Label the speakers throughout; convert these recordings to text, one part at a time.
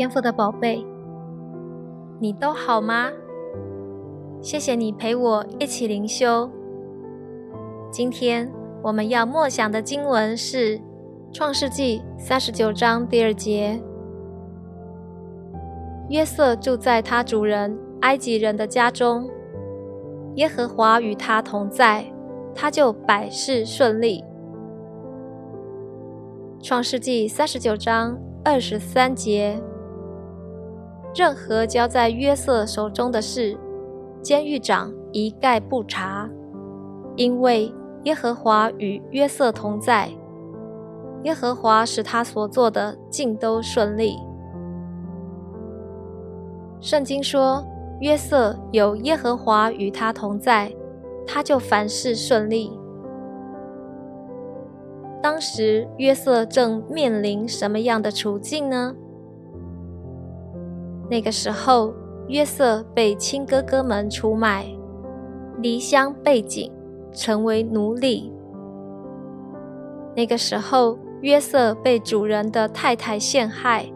Speaker 1: 天赋的宝贝，你都好吗？谢谢你陪我一起灵修。今天我们要默想的经文是《创世纪》三十九章第二节。约瑟住在他主人埃及人的家中，耶和华与他同在，他就百事顺利。《创世纪》三十九章二十三节。任何交在约瑟手中的事，监狱长一概不查，因为耶和华与约瑟同在，耶和华使他所做的尽都顺利。圣经说，约瑟有耶和华与他同在，他就凡事顺利。当时约瑟正面临什么样的处境呢？那个时候，约瑟被亲哥哥们出卖，离乡背井，成为奴隶。那个时候，约瑟被主人的太太陷害，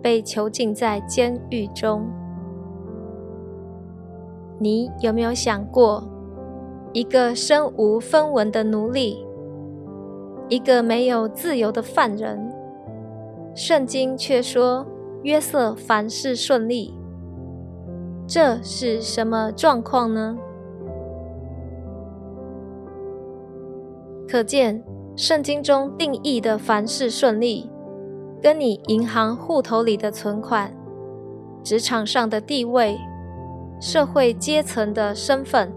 Speaker 1: 被囚禁在监狱中。你有没有想过，一个身无分文的奴隶，一个没有自由的犯人，圣经却说？约瑟凡事顺利，这是什么状况呢？可见圣经中定义的凡事顺利，跟你银行户头里的存款、职场上的地位、社会阶层的身份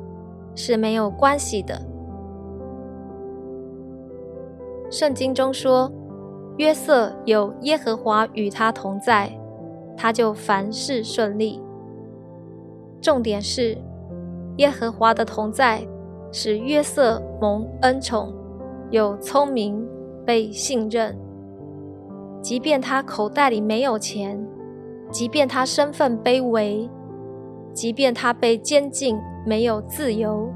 Speaker 1: 是没有关系的。圣经中说。约瑟有耶和华与他同在，他就凡事顺利。重点是，耶和华的同在使约瑟蒙恩宠，有聪明，被信任。即便他口袋里没有钱，即便他身份卑微，即便他被监禁没有自由，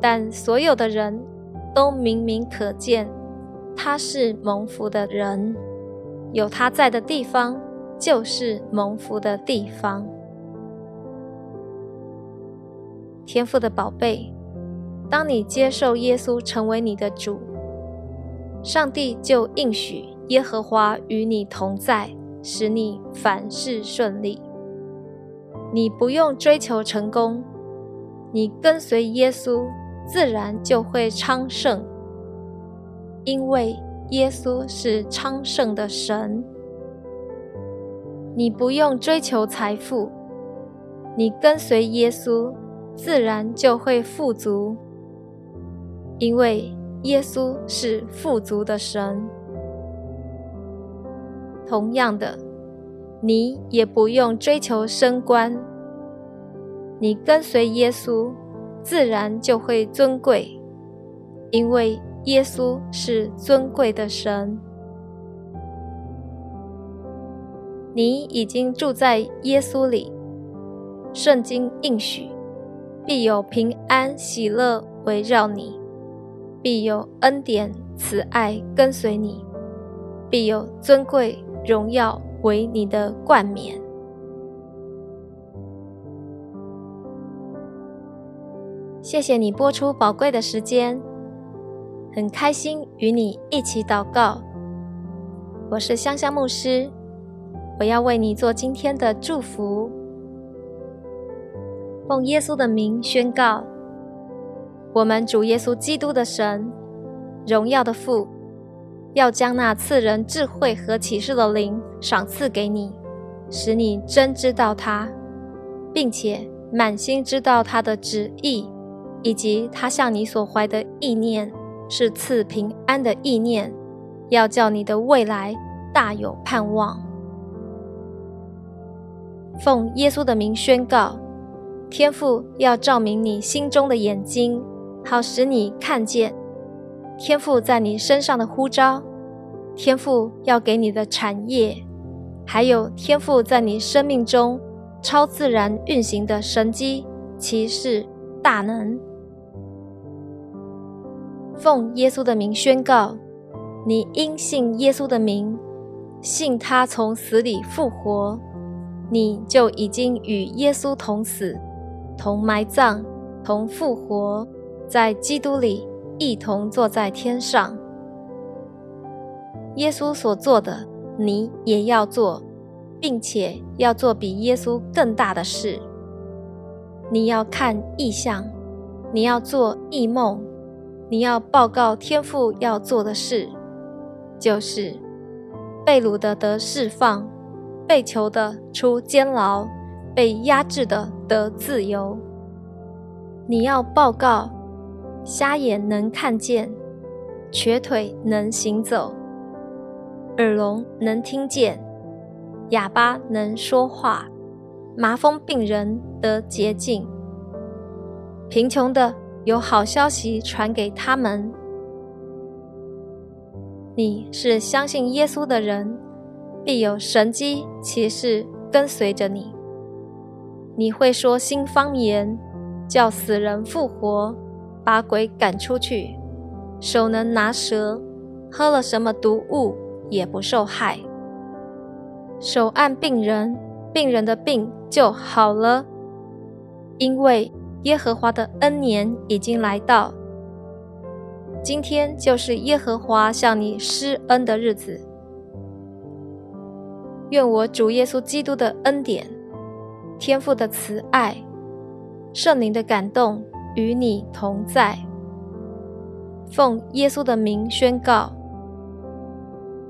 Speaker 1: 但所有的人都明明可见。他是蒙福的人，有他在的地方就是蒙福的地方。天赋的宝贝，当你接受耶稣成为你的主，上帝就应许耶和华与你同在，使你凡事顺利。你不用追求成功，你跟随耶稣，自然就会昌盛。因为耶稣是昌盛的神，你不用追求财富，你跟随耶稣，自然就会富足。因为耶稣是富足的神。同样的，你也不用追求升官，你跟随耶稣，自然就会尊贵，因为。耶稣是尊贵的神，你已经住在耶稣里。圣经应许，必有平安喜乐围绕你，必有恩典慈爱跟随你，必有尊贵荣耀为你的冠冕。谢谢你播出宝贵的时间。很开心与你一起祷告。我是香香牧师，我要为你做今天的祝福。奉耶稣的名宣告：我们主耶稣基督的神，荣耀的父，要将那赐人智慧和启示的灵赏赐给你，使你真知道他，并且满心知道他的旨意，以及他向你所怀的意念。是赐平安的意念，要叫你的未来大有盼望。奉耶稣的名宣告，天父要照明你心中的眼睛，好使你看见天父在你身上的呼召，天父要给你的产业，还有天父在你生命中超自然运行的神机、骑士、大能。奉耶稣的名宣告，你因信耶稣的名，信他从死里复活，你就已经与耶稣同死、同埋葬、同复活，在基督里一同坐在天上。耶稣所做的，你也要做，并且要做比耶稣更大的事。你要看异象，你要做异梦，你要报告天父要做的事，就是被掳的得释放，被囚的出监牢，被压制的得自由。你要报告，瞎眼能看见，瘸腿能行走，耳聋能听见，哑巴能说话。麻风病人得洁净，贫穷的有好消息传给他们。你是相信耶稣的人，必有神机骑士跟随着你。你会说新方言，叫死人复活，把鬼赶出去，手能拿蛇，喝了什么毒物也不受害，手按病人，病人的病。就好了，因为耶和华的恩年已经来到。今天就是耶和华向你施恩的日子。愿我主耶稣基督的恩典、天父的慈爱、圣灵的感动与你同在。奉耶稣的名宣告：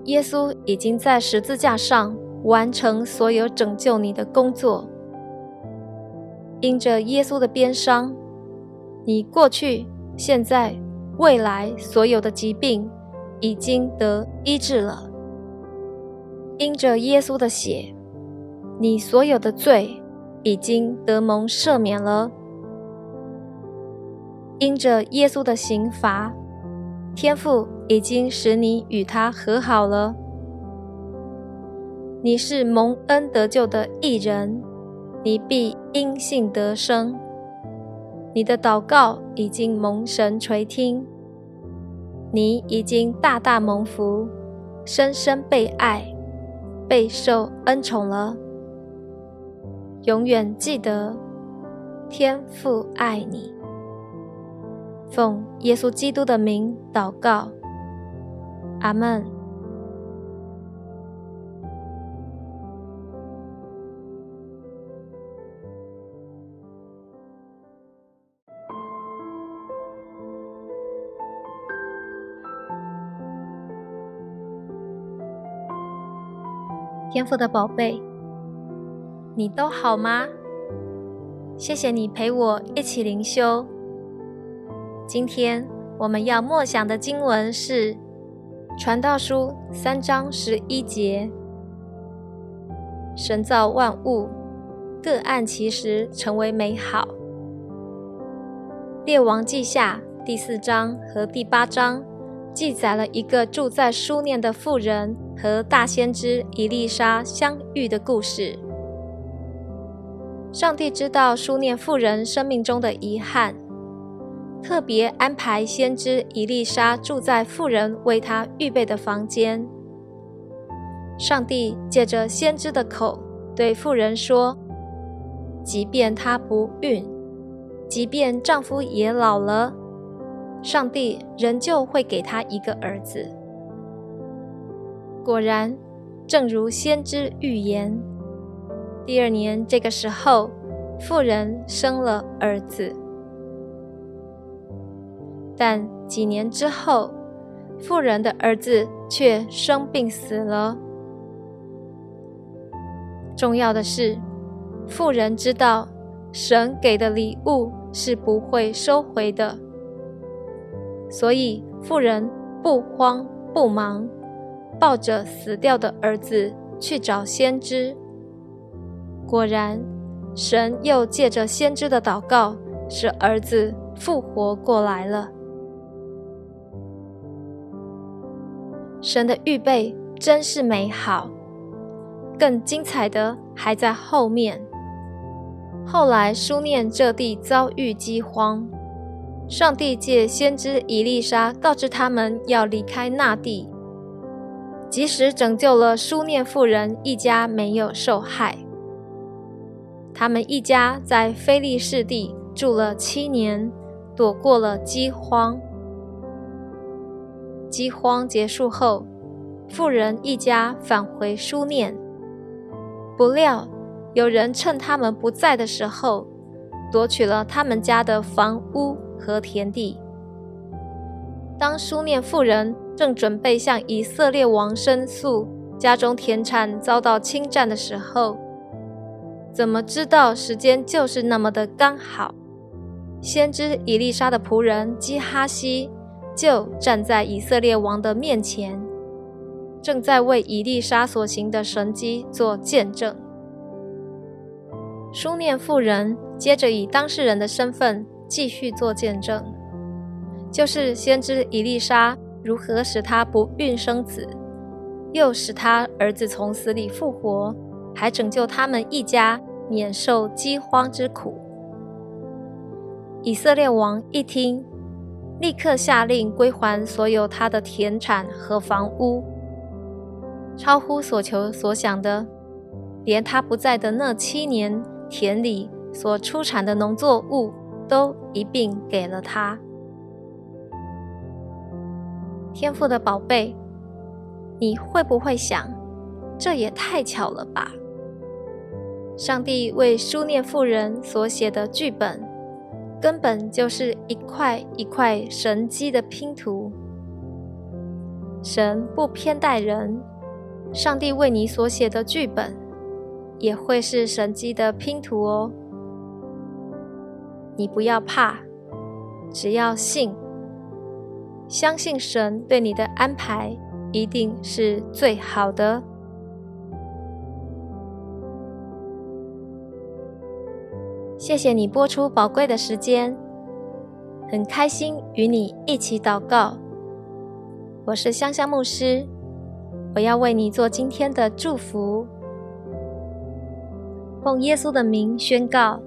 Speaker 1: 耶稣已经在十字架上。完成所有拯救你的工作。因着耶稣的鞭伤，你过去、现在、未来所有的疾病已经得医治了。因着耶稣的血，你所有的罪已经得蒙赦免了。因着耶稣的刑罚，天父已经使你与他和好了。你是蒙恩得救的义人，你必因信得生。你的祷告已经蒙神垂听，你已经大大蒙福，深深被爱，备受恩宠了。永远记得，天父爱你。奉耶稣基督的名祷告，阿门。天赋的宝贝，你都好吗？谢谢你陪我一起灵修。今天我们要默想的经文是《传道书》三章十一节：“神造万物，各按其时成为美好。”《列王记下》第四章和第八章。记载了一个住在书念的妇人和大先知伊丽莎相遇的故事。上帝知道书念妇人生命中的遗憾，特别安排先知伊丽莎住在妇人为她预备的房间。上帝借着先知的口对妇人说：“即便她不孕，即便丈夫也老了。”上帝仍旧会给他一个儿子。果然，正如先知预言，第二年这个时候，妇人生了儿子。但几年之后，妇人的儿子却生病死了。重要的是，妇人知道神给的礼物是不会收回的。所以，妇人不慌不忙，抱着死掉的儿子去找先知。果然，神又借着先知的祷告，使儿子复活过来了。神的预备真是美好，更精彩的还在后面。后来，书念这地遭遇饥荒。上帝借先知以利沙告知他们要离开那地，即使拯救了书念妇人一家没有受害。他们一家在菲利士地住了七年，躲过了饥荒。饥荒结束后，妇人一家返回书念，不料有人趁他们不在的时候，夺取了他们家的房屋和田地。当书念妇人正准备向以色列王申诉家中田产遭到侵占的时候，怎么知道时间就是那么的刚好？先知以利沙的仆人基哈西。就站在以色列王的面前，正在为以利沙所行的神迹做见证。书念妇人接着以当事人的身份继续做见证，就是先知以利沙如何使他不孕生子，又使他儿子从死里复活，还拯救他们一家免受饥荒之苦。以色列王一听。立刻下令归还所有他的田产和房屋，超乎所求所想的，连他不在的那七年田里所出产的农作物都一并给了他。天赋的宝贝，你会不会想，这也太巧了吧？上帝为书念妇人所写的剧本。根本就是一块一块神机的拼图。神不偏待人，上帝为你所写的剧本，也会是神机的拼图哦。你不要怕，只要信，相信神对你的安排一定是最好的。谢谢你播出宝贵的时间，很开心与你一起祷告。我是香香牧师，我要为你做今天的祝福。奉耶稣的名宣告：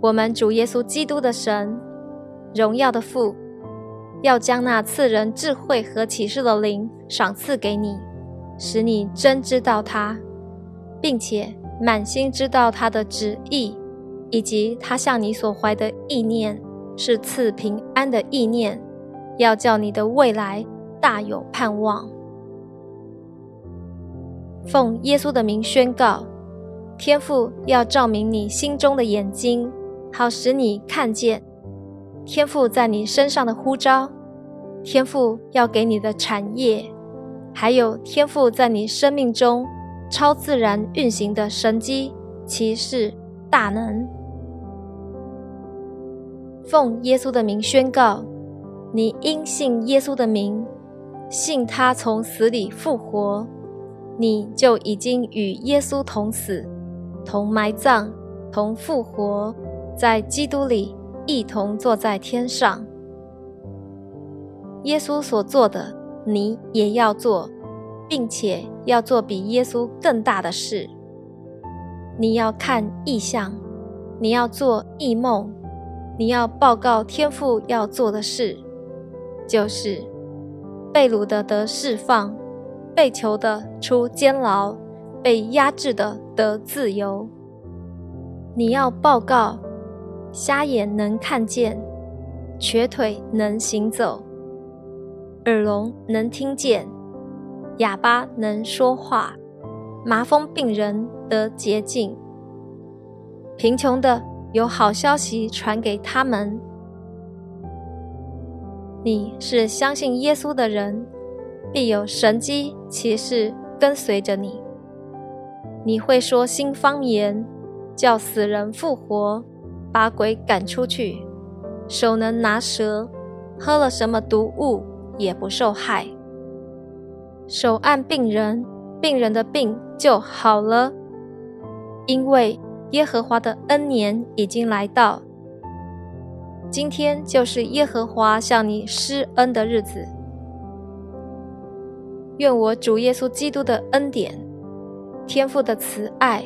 Speaker 1: 我们主耶稣基督的神，荣耀的父，要将那赐人智慧和启示的灵赏赐给你，使你真知道他，并且满心知道他的旨意。以及他向你所怀的意念是赐平安的意念，要叫你的未来大有盼望。奉耶稣的名宣告，天父要照明你心中的眼睛，好使你看见天赋在你身上的呼召，天赋要给你的产业，还有天赋在你生命中超自然运行的神机骑士大能。奉耶稣的名宣告：你因信耶稣的名，信他从死里复活，你就已经与耶稣同死、同埋葬、同复活，在基督里一同坐在天上。耶稣所做的，你也要做，并且要做比耶稣更大的事。你要看异象，你要做异梦。你要报告天父要做的事，就是被掳的得释放，被囚的出监牢，被压制的得自由。你要报告瞎眼能看见，瘸腿能行走，耳聋能听见，哑巴能说话，麻风病人得洁净，贫穷的。有好消息传给他们。你是相信耶稣的人，必有神机骑士跟随着你。你会说新方言，叫死人复活，把鬼赶出去，手能拿蛇，喝了什么毒物也不受害。手按病人，病人的病就好了，因为。耶和华的恩年已经来到，今天就是耶和华向你施恩的日子。愿我主耶稣基督的恩典、天父的慈爱、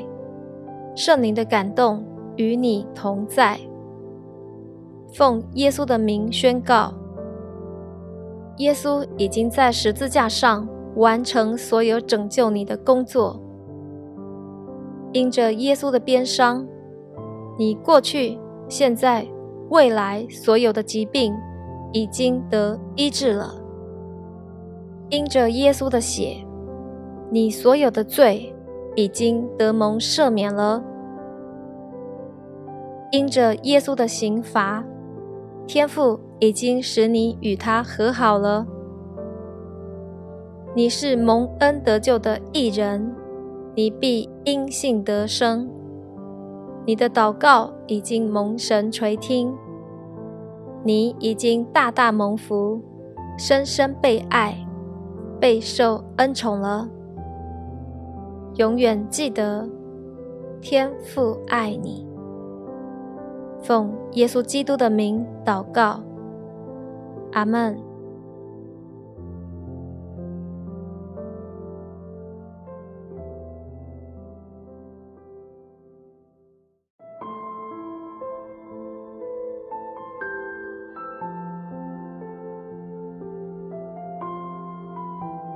Speaker 1: 圣灵的感动与你同在。奉耶稣的名宣告：耶稣已经在十字架上完成所有拯救你的工作。因着耶稣的鞭伤，你过去、现在、未来所有的疾病已经得医治了。因着耶稣的血，你所有的罪已经得蒙赦免了。因着耶稣的刑罚，天父已经使你与他和好了。你是蒙恩得救的义人，你必因信得生。你的祷告已经蒙神垂听，你已经大大蒙福，深深被爱，备受恩宠了。永远记得，天父爱你。奉耶稣基督的名祷告，阿门。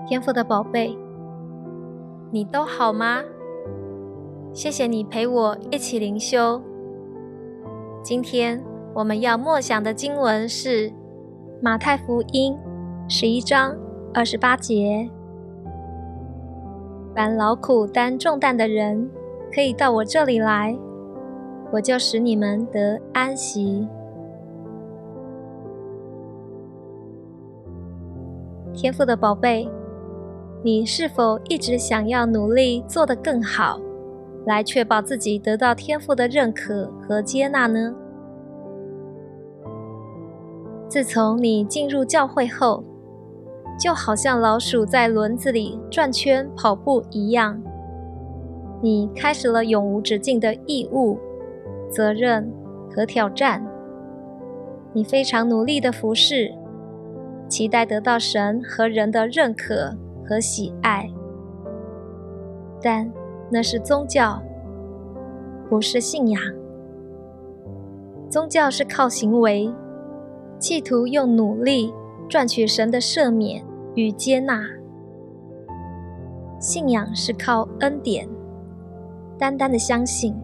Speaker 1: 天赋的宝贝，你都好吗？谢谢你陪我一起灵修。今天我们要默想的经文是《马太福音》十一章二十八节：“凡劳苦担重担的人，可以到我这里来，我就使你们得安息。”天赋的宝贝，你是否一直想要努力做得更好？来确保自己得到天赋的认可和接纳呢？自从你进入教会后，就好像老鼠在轮子里转圈跑步一样，你开始了永无止境的义务、责任和挑战。你非常努力的服侍，期待得到神和人的认可和喜爱，但。那是宗教，不是信仰。宗教是靠行为，企图用努力赚取神的赦免与接纳；信仰是靠恩典，单单的相信，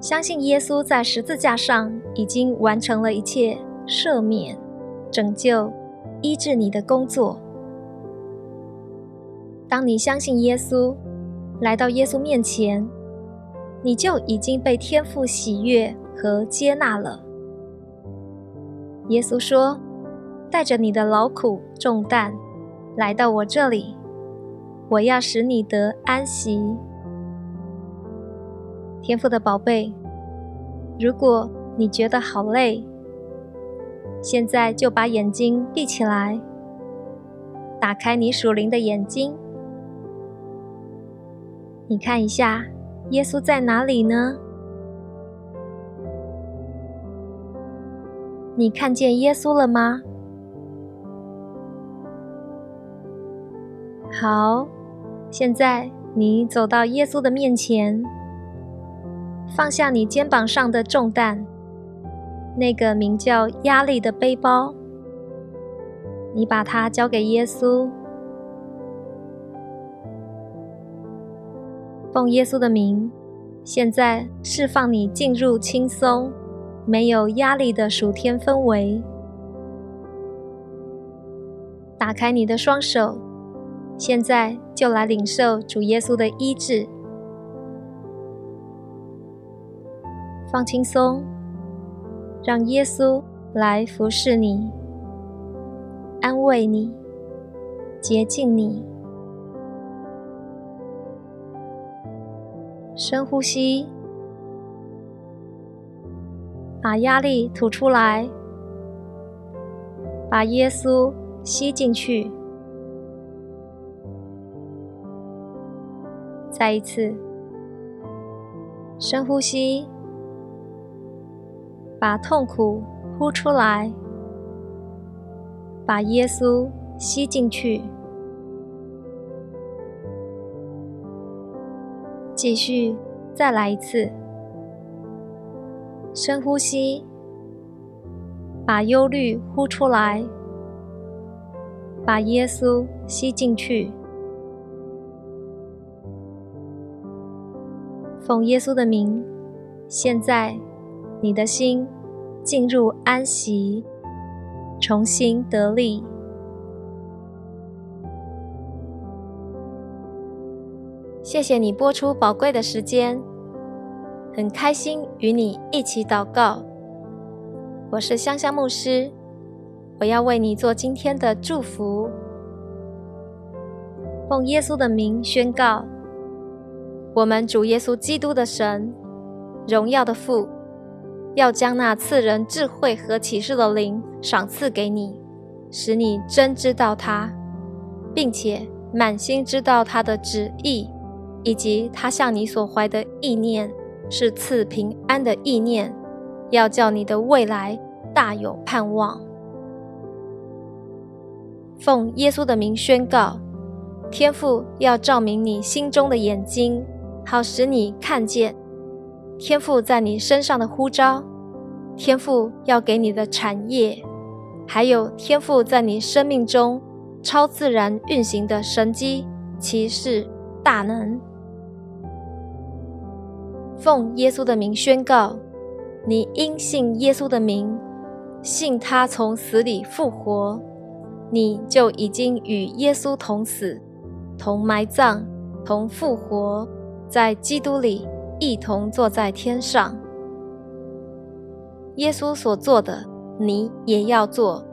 Speaker 1: 相信耶稣在十字架上已经完成了一切赦免、拯救、医治你的工作。当你相信耶稣。来到耶稣面前，你就已经被天父喜悦和接纳了。耶稣说：“带着你的劳苦重担来到我这里，我要使你得安息。”天父的宝贝，如果你觉得好累，现在就把眼睛闭起来，打开你属灵的眼睛。你看一下，耶稣在哪里呢？你看见耶稣了吗？好，现在你走到耶稣的面前，放下你肩膀上的重担，那个名叫压力的背包，你把它交给耶稣。奉耶稣的名，现在释放你进入轻松、没有压力的暑天氛围。打开你的双手，现在就来领受主耶稣的医治。放轻松，让耶稣来服侍你、安慰你、洁净你。深呼吸，把压力吐出来，把耶稣吸进去。再一次，深呼吸，把痛苦呼出来，把耶稣吸进去。继续，再来一次。深呼吸，把忧虑呼出来，把耶稣吸进去。奉耶稣的名，现在你的心进入安息，重新得力。谢谢你播出宝贵的时间，很开心与你一起祷告。我是香香牧师，我要为你做今天的祝福。奉耶稣的名宣告：我们主耶稣基督的神，荣耀的父，要将那赐人智慧和启示的灵赏赐给你，使你真知道他，并且满心知道他的旨意。以及他向你所怀的意念是赐平安的意念，要叫你的未来大有盼望。奉耶稣的名宣告：天父要照明你心中的眼睛，好使你看见天父在你身上的呼召，天父要给你的产业，还有天父在你生命中超自然运行的神机骑士大能。奉耶稣的名宣告：你因信耶稣的名，信他从死里复活，你就已经与耶稣同死、同埋葬、同复活，在基督里一同坐在天上。耶稣所做的，你也要做，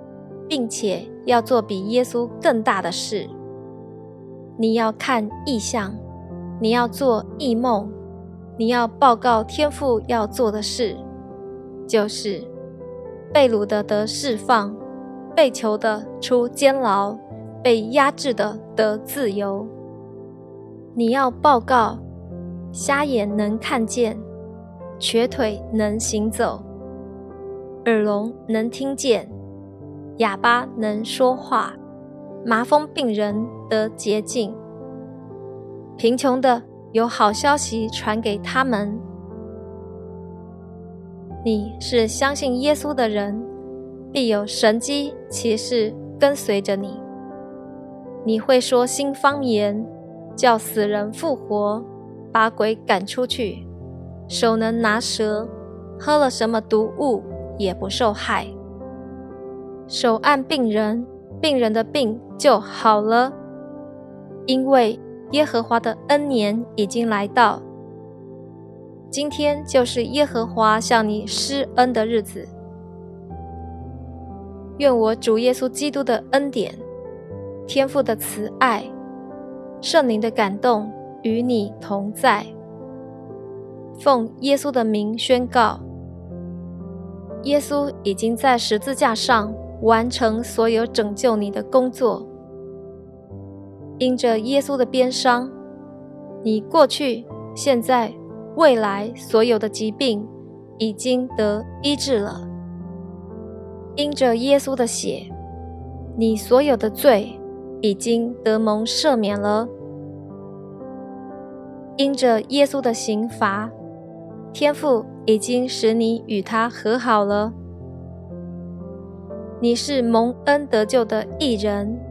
Speaker 1: 并且要做比耶稣更大的事。你要看异象，你要做异梦。你要报告天父要做的事，就是被掳的得释放，被囚的出监牢，被压制的得自由。你要报告瞎眼能看见，瘸腿能行走，耳聋能听见，哑巴能说话，麻风病人得洁净，贫穷的。有好消息传给他们。你是相信耶稣的人，必有神机骑士跟随着你。你会说新方言，叫死人复活，把鬼赶出去，手能拿蛇，喝了什么毒物也不受害。手按病人，病人的病就好了，因为。耶和华的恩年已经来到，今天就是耶和华向你施恩的日子。愿我主耶稣基督的恩典、天父的慈爱、圣灵的感动与你同在。奉耶稣的名宣告：耶稣已经在十字架上完成所有拯救你的工作。因着耶稣的鞭伤，你过去、现在、未来所有的疾病已经得医治了。因着耶稣的血，你所有的罪已经得蒙赦免了。因着耶稣的刑罚，天父已经使你与他和好了。你是蒙恩得救的义人。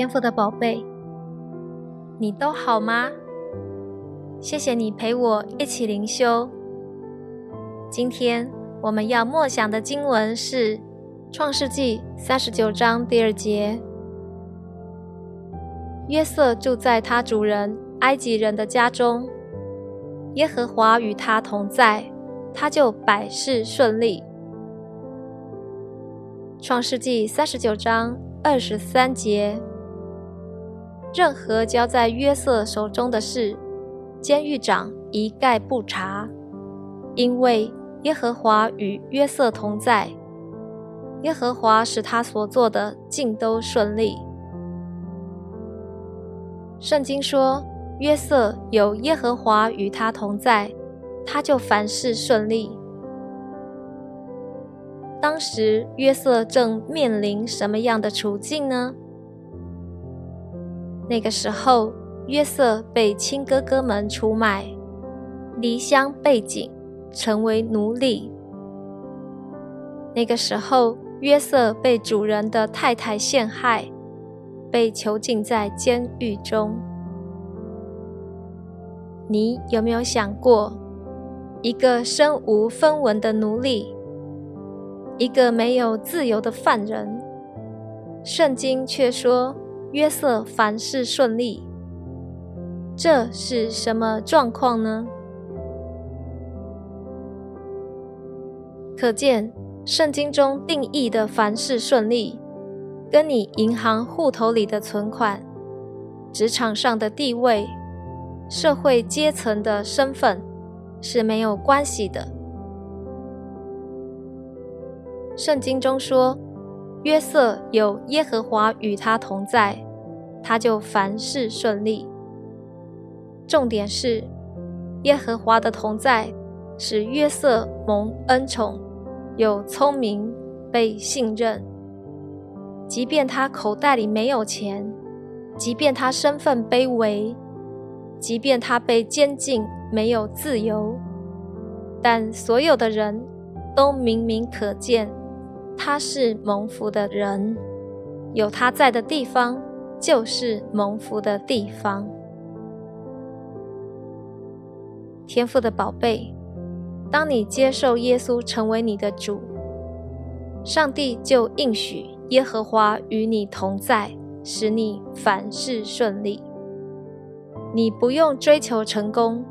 Speaker 1: 天赋的宝贝，你都好吗？谢谢你陪我一起灵修。今天我们要默想的经文是《创世纪》三十九章第二节。约瑟住在他主人埃及人的家中，耶和华与他同在，他就百事顺利。创世纪三十九章二十三节。任何交在约瑟手中的事，监狱长一概不查，因为耶和华与约瑟同在，耶和华使他所做的尽都顺利。圣经说，约瑟有耶和华与他同在，他就凡事顺利。当时约瑟正面临什么样的处境呢？那个时候，约瑟被亲哥哥们出卖，离乡背井，成为奴隶。那个时候，约瑟被主人的太太陷害，被囚禁在监狱中。你有没有想过，一个身无分文的奴隶？一个没有自由的犯人，圣经却说约瑟凡事顺利，这是什么状况呢？可见圣经中定义的凡事顺利，跟你银行户头里的存款、职场上的地位、社会阶层的身份是没有关系的。圣经中说，约瑟有耶和华与他同在，他就凡事顺利。重点是，耶和华的同在使约瑟蒙恩宠，有聪明，被信任。即便他口袋里没有钱，即便他身份卑微，即便他被监禁没有自由，但所有的人都明明可见。他是蒙福的人，有他在的地方就是蒙福的地方。天赋的宝贝，当你接受耶稣成为你的主，上帝就应许耶和华与你同在，使你凡事顺利。你不用追求成功，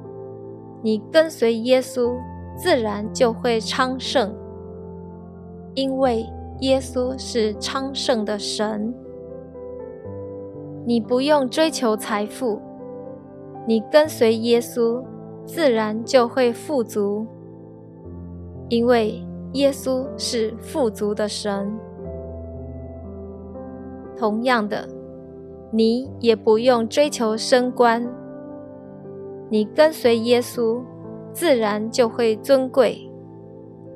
Speaker 1: 你跟随耶稣，自然就会昌盛。因为耶稣是昌盛的神，你不用追求财富，你跟随耶稣，自然就会富足。因为耶稣是富足的神。同样的，你也不用追求升官，你跟随耶稣，自然就会尊贵，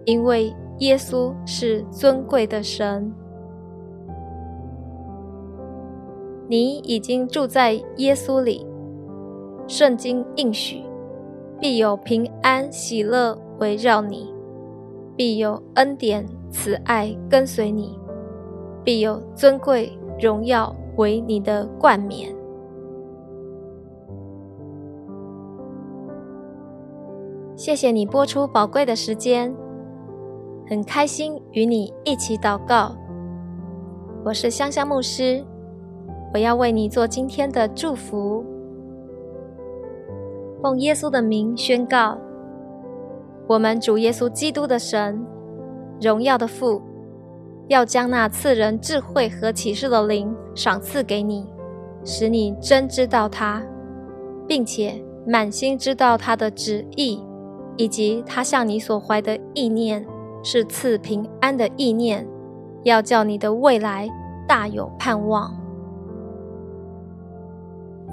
Speaker 1: 因为。耶稣是尊贵的神，你已经住在耶稣里。圣经应许，必有平安喜乐围绕你，必有恩典慈爱跟随你，必有尊贵荣耀为你的冠冕。谢谢你播出宝贵的时间。很开心与你一起祷告。我是香香牧师，我要为你做今天的祝福。奉耶稣的名宣告：我们主耶稣基督的神，荣耀的父，要将那赐人智慧和启示的灵赏赐给你，使你真知道他，并且满心知道他的旨意，以及他向你所怀的意念。是赐平安的意念，要叫你的未来大有盼望。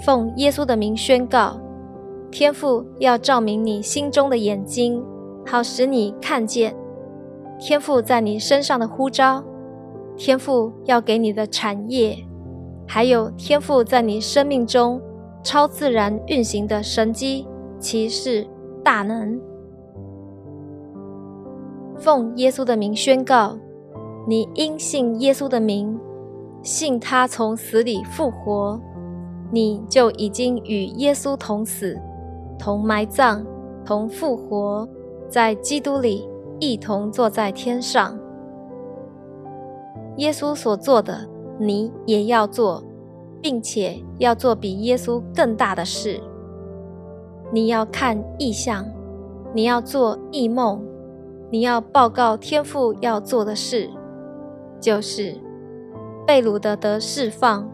Speaker 1: 奉耶稣的名宣告，天父要照明你心中的眼睛，好使你看见天父在你身上的呼召，天父要给你的产业，还有天父在你生命中超自然运行的神机骑士大能。奉耶稣的名宣告：你因信耶稣的名，信他从死里复活，你就已经与耶稣同死、同埋葬、同复活，在基督里一同坐在天上。耶稣所做的，你也要做，并且要做比耶稣更大的事。你要看异象，你要做异梦。你要报告天父要做的事，就是被掳的得释放，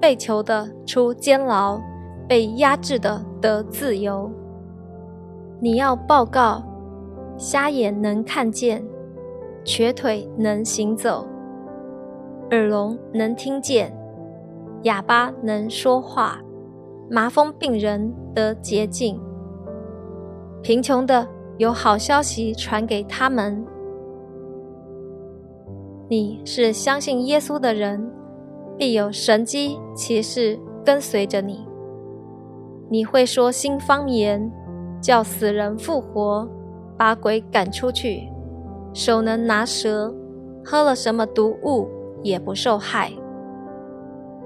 Speaker 1: 被囚的出监牢，被压制的得自由。你要报告：瞎眼能看见，瘸腿能行走，耳聋能听见，哑巴能说话，麻风病人得洁净，贫穷的有好消息传给他们。你是相信耶稣的人，必有神机骑士跟随着你。你会说新方言，叫死人复活，把鬼赶出去，手能拿蛇，喝了什么毒物也不受害。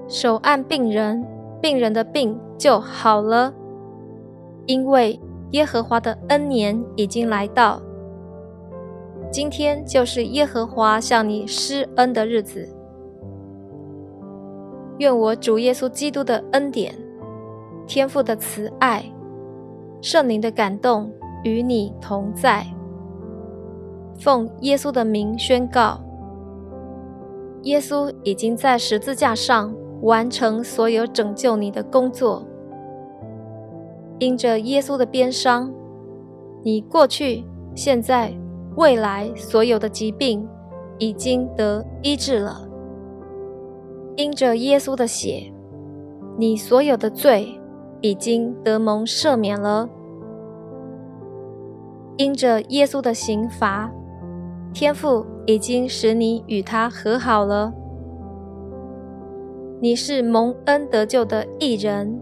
Speaker 1: 手按病人，病人的病就好了，因为耶和华的恩年已经来到。今天就是耶和华向你施恩的日子。愿我主耶稣基督的恩典。天父的慈爱，圣灵的感动与你同在。奉耶稣的名宣告：耶稣已经在十字架上完成所有拯救你的工作。因着耶稣的鞭伤，你过去、现在、未来所有的疾病已经得医治了。因着耶稣的血，你所有的罪。已经得蒙赦免了，因着耶稣的刑罚，天父已经使你与他和好了。你是蒙恩得救的义人，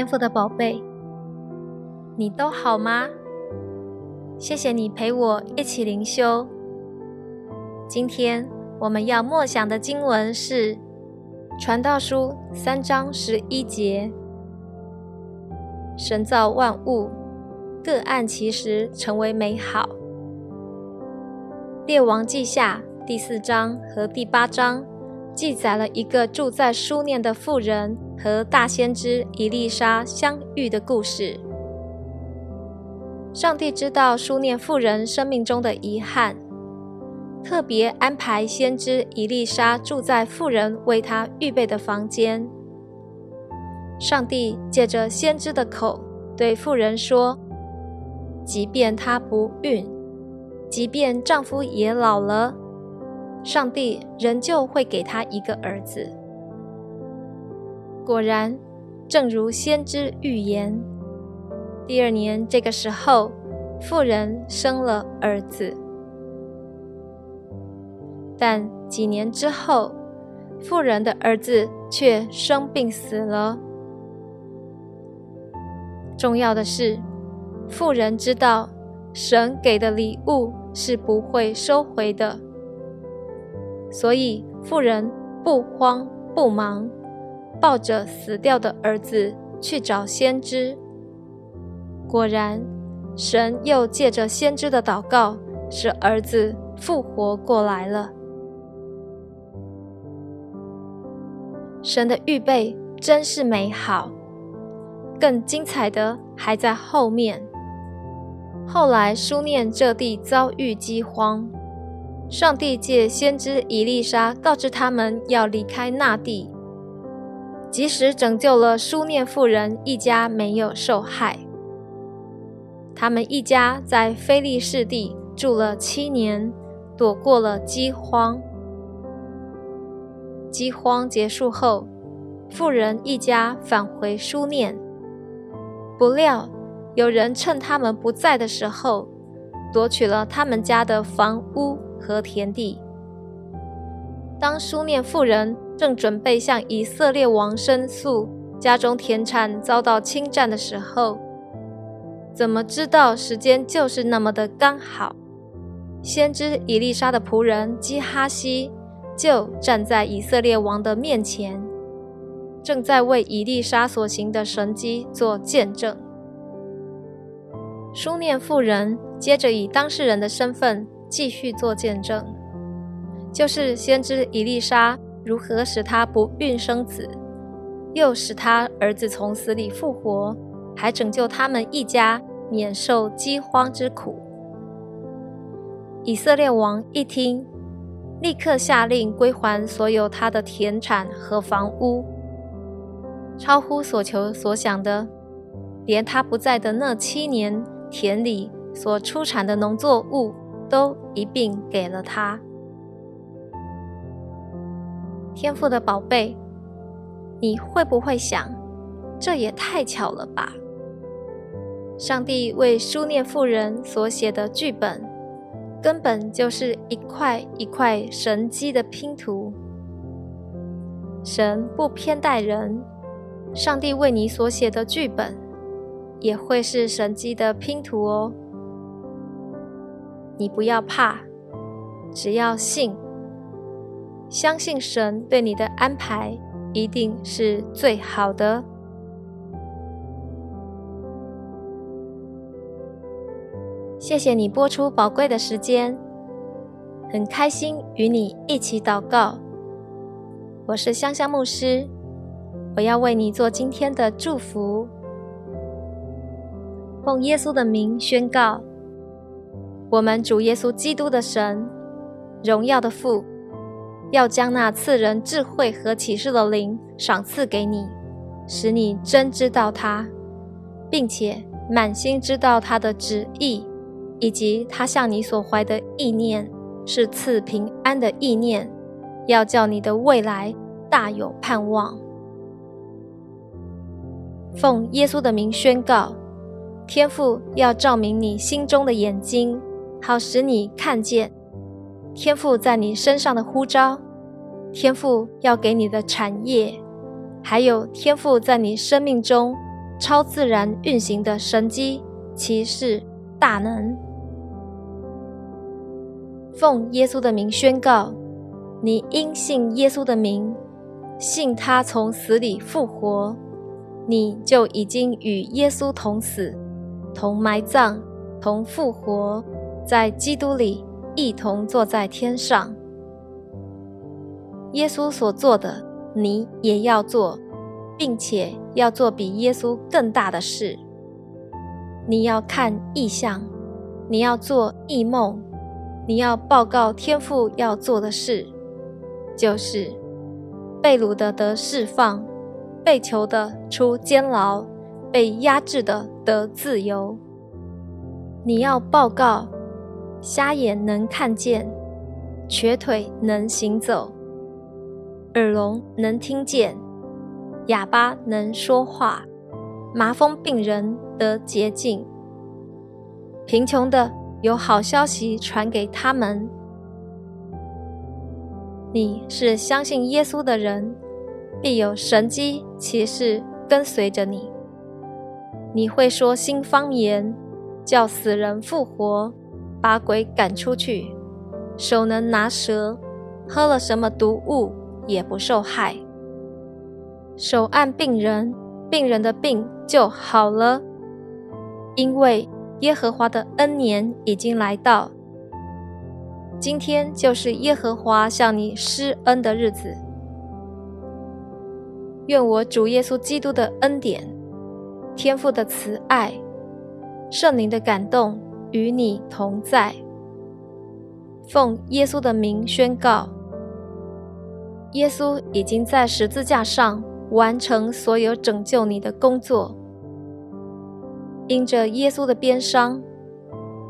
Speaker 1: 天赋的宝贝。你都好吗？谢谢你陪我一起灵修。今天我们要默想的经文是《传道书》三章十一节：“神造万物，各按其时成为美好。”《列王记下》第四章和第八章记载了一个住在书念的妇人和大先知伊丽莎相遇的故事。上帝知道书念妇人生命中的遗憾，特别安排先知伊丽莎住在妇人为她预备的房间。上帝借着先知的口对妇人说：“即便她不孕，即便丈夫也老了，上帝仍旧会给他一个儿子。”果然，正如先知预言。第二年这个时候，妇人生了儿子。但几年之后，妇人的儿子却生病死了。重要的是，妇人知道神给的礼物是不会收回的，所以妇人不慌不忙，抱着死掉的儿子去找先知。果然，神又借着先知的祷告，使儿子复活过来了。神的预备真是美好，更精彩的还在后面。后来，书念这地遭遇饥荒，上帝借先知以利沙告知他们要离开那地，即使拯救了书念妇人一家，没有受害。他们一家在菲利士地住了七年，躲过了饥荒。饥荒结束后，富人一家返回书念，不料有人趁他们不在的时候，夺取了他们家的房屋和田地。当书念妇人正准备向以色列王申诉家中田产遭到侵占的时候，怎么知道时间就是那么的刚好？先知以利沙的仆人基哈西就站在以色列王的面前，正在为以利沙所行的神迹做见证。书念妇人接着以当事人的身份继续做见证，就是先知以利沙如何使他不孕生子，又使他儿子从死里复活，还拯救他们一家。免受饥荒之苦。以色列王一听，立刻下令归还所有他的田产和房屋，超乎所求所想的，连他不在的那七年田里所出产的农作物都一并给了他。天赋的宝贝，你会不会想，这也太巧了吧？上帝为书念妇人所写的剧本，根本就是一块一块神机的拼图。神不偏待人，上帝为你所写的剧本，也会是神机的拼图哦。你不要怕，只要信，相信神对你的安排一定是最好的。谢谢你播出宝贵的时间，很开心与你一起祷告。我是香香牧师，我要为你做今天的祝福。奉耶稣的名宣告：我们主耶稣基督的神，荣耀的父，要将那赐人智慧和启示的灵赏赐给你，使你真知道他，并且满心知道他的旨意。以及他向你所怀的意念是赐平安的意念，要叫你的未来大有盼望。奉耶稣的名宣告，天父要照明你心中的眼睛，好使你看见天赋在你身上的呼召，天赋要给你的产业，还有天赋在你生命中超自然运行的神机骑士大能。奉耶稣的名宣告：你因信耶稣的名，信他从死里复活，你就已经与耶稣同死、同埋葬、同复活，在基督里一同坐在天上。耶稣所做的，你也要做，并且要做比耶稣更大的事。你要看异象，你要做异梦。你要报告天父要做的事，就是被掳的得释放，被囚的出监牢，被压制的得自由。你要报告瞎眼能看见，瘸腿能行走，耳聋能听见，哑巴能说话，麻风病人得洁净，贫穷的。有好消息传给他们。你是相信耶稣的人，必有神机骑士跟随着你。你会说新方言，叫死人复活，把鬼赶出去，手能拿蛇，喝了什么毒物也不受害。手按病人，病人的病就好了，因为。耶和华的恩年已经来到，今天就是耶和华向你施恩的日子。愿我主耶稣基督的恩典、天父的慈爱、圣灵的感动与你同在。奉耶稣的名宣告：耶稣已经在十字架上完成所有拯救你的工作。因着耶稣的鞭伤，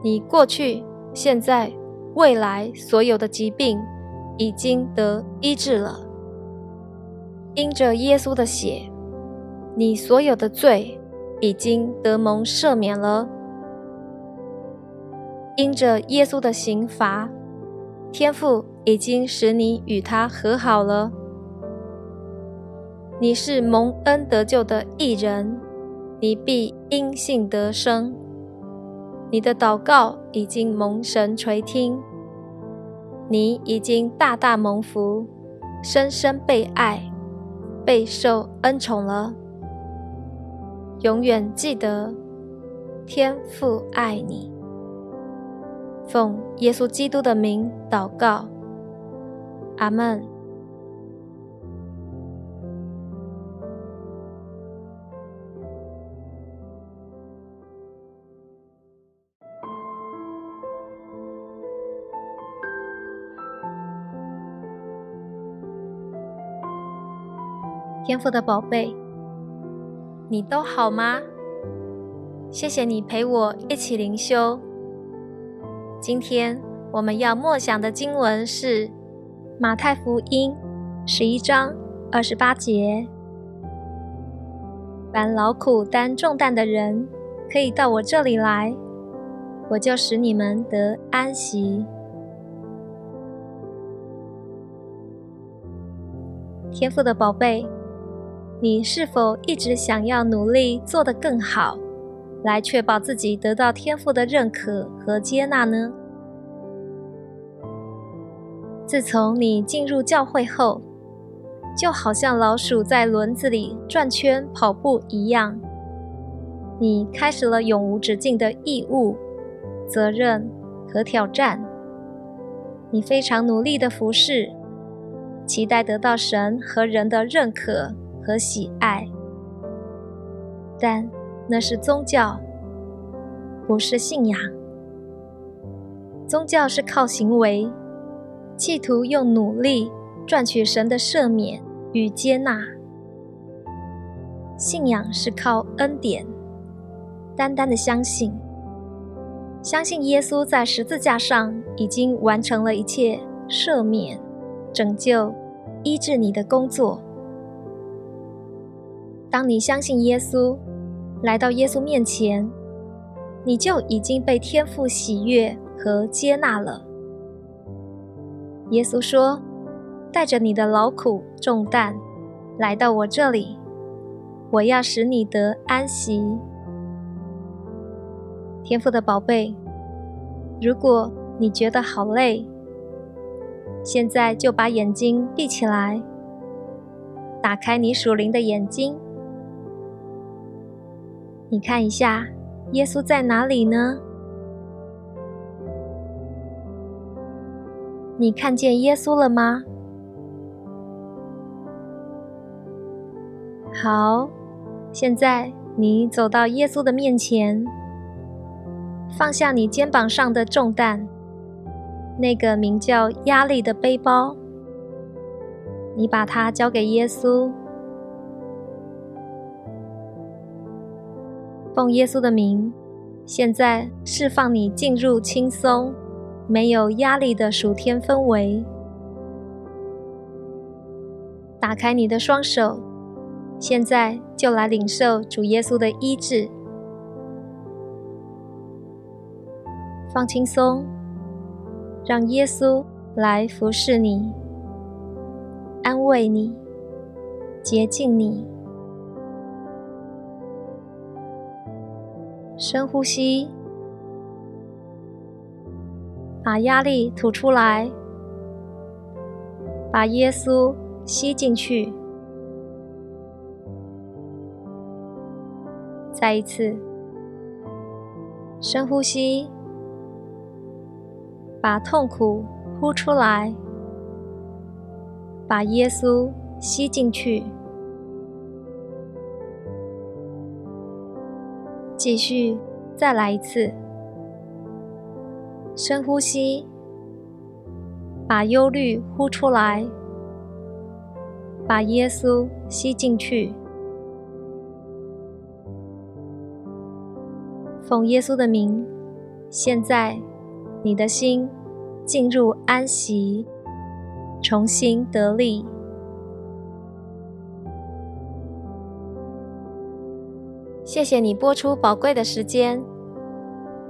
Speaker 1: 你过去、现在、未来所有的疾病已经得医治了。因着耶稣的血，你所有的罪已经得蒙赦免了。因着耶稣的刑罚，天父已经使你与他和好了。你是蒙恩得救的义人。你必因信得生，你的祷告已经蒙神垂听，你已经大大蒙福，深深被爱，备受恩宠了。永远记得，天父爱你。奉耶稣基督的名祷告，阿门。天赋的宝贝，你都好吗？谢谢你陪我一起灵修。今天我们要默想的经文是马太福音十一章二十八节：“凡劳苦担重担的人，可以到我这里来，我就使你们得安息。”天赋的宝贝。你是否一直想要努力做得更好，来确保自己得到天赋的认可和接纳呢？自从你进入教会后，就好像老鼠在轮子里转圈跑步一样，你开始了永无止境的义务、责任和挑战。你非常努力的服侍，期待得到神和人的认可。和喜爱，但那是宗教，不是信仰。宗教是靠行为，企图用努力赚取神的赦免与接纳；信仰是靠恩典，单单的相信，相信耶稣在十字架上已经完成了一切赦免、拯救、医治你的工作。当你相信耶稣，来到耶稣面前，你就已经被天父喜悦和接纳了。耶稣说：“带着你的劳苦重担来到我这里，我要使你得安息。”天父的宝贝，如果你觉得好累，现在就把眼睛闭起来，打开你属灵的眼睛。你看一下，耶稣在哪里呢？你看见耶稣了吗？好，现在你走到耶稣的面前，放下你肩膀上的重担，那个名叫压力的背包，你把它交给耶稣。奉耶稣的名，现在释放你进入轻松、没有压力的暑天氛围。打开你的双手，现在就来领受主耶稣的医治。放轻松，让耶稣来服侍你、安慰你、洁净你。深呼吸，把压力吐出来，把耶稣吸进去。再一次，深呼吸，把痛苦呼出来，把耶稣吸进去。继续，再来一次。深呼吸，把忧虑呼出来，把耶稣吸进去。奉耶稣的名，现在你的心进入安息，重新得力。谢谢你播出宝贵的时间，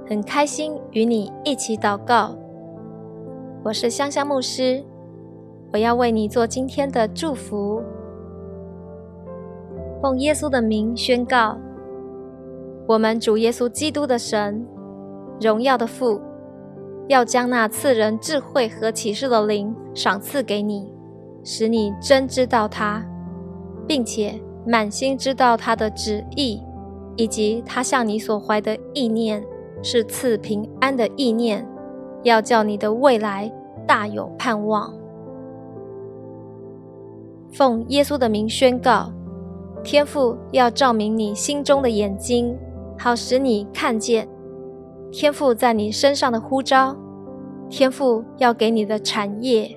Speaker 1: 很开心与你一起祷告。我是香香牧师，我要为你做今天的祝福。奉耶稣的名宣告：我们主耶稣基督的神荣耀的父，要将那赐人智慧和启示的灵赏赐给你，使你真知道他，并且满心知道他的旨意，以及他向你所怀的意念是赐平安的意念，要叫你的未来大有盼望。奉耶稣的名宣告，天父要照明你心中的眼睛，好使你看见天父在你身上的呼召，天父要给你的产业，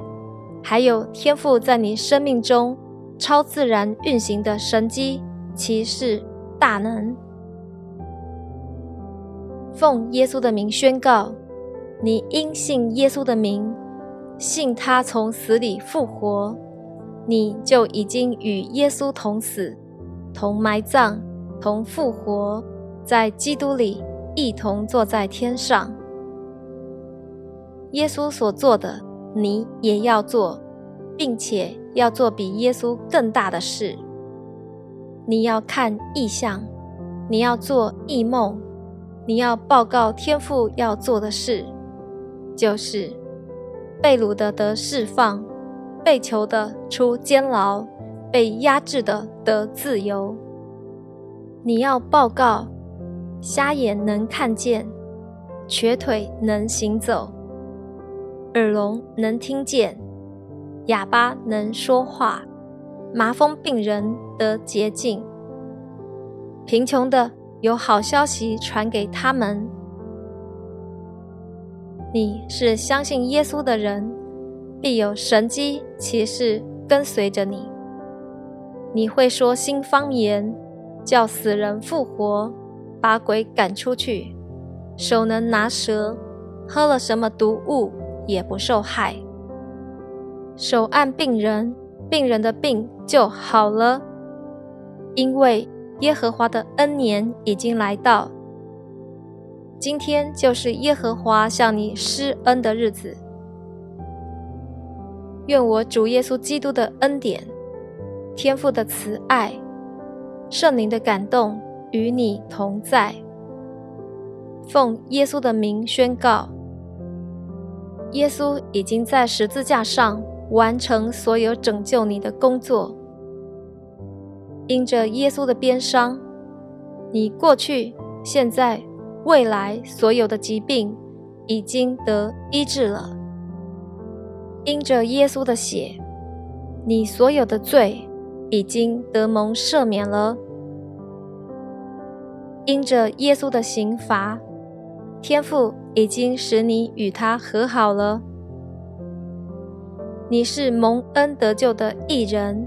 Speaker 1: 还有天父在你生命中超自然运行的神机、骑士、大能。奉耶稣的名宣告，你因信耶稣的名，信他从死里复活。你就已经与耶稣同死、同埋葬、同复活，在基督里一同坐在天上。耶稣所做的，你也要做，并且要做比耶稣更大的事。你要看异象，你要做异梦，你要报告天父要做的事，就是被掳的得释放。被囚的出监牢，被压制的得自由。你要报告：瞎眼能看见，瘸腿能行走，耳聋能听见，哑巴能说话，麻风病人得洁净。贫穷的有好消息传给他们。你是相信耶稣的人。必有神机骑士跟随着你。你会说新方言，叫死人复活，把鬼赶出去，手能拿蛇，喝了什么毒物也不受害。手按病人，病人的病就好了，因为耶和华的恩年已经来到。今天就是耶和华向你施恩的日子。愿我主耶稣基督的恩典、天父的慈爱、圣灵的感动与你同在。奉耶稣的名宣告：耶稣已经在十字架上完成所有拯救你的工作。因着耶稣的鞭伤，你过去、现在、未来所有的疾病已经得医治了。因着耶稣的血，你所有的罪已经得蒙赦免了。因着耶稣的刑罚，天父已经使你与他和好了。你是蒙恩得救的义人，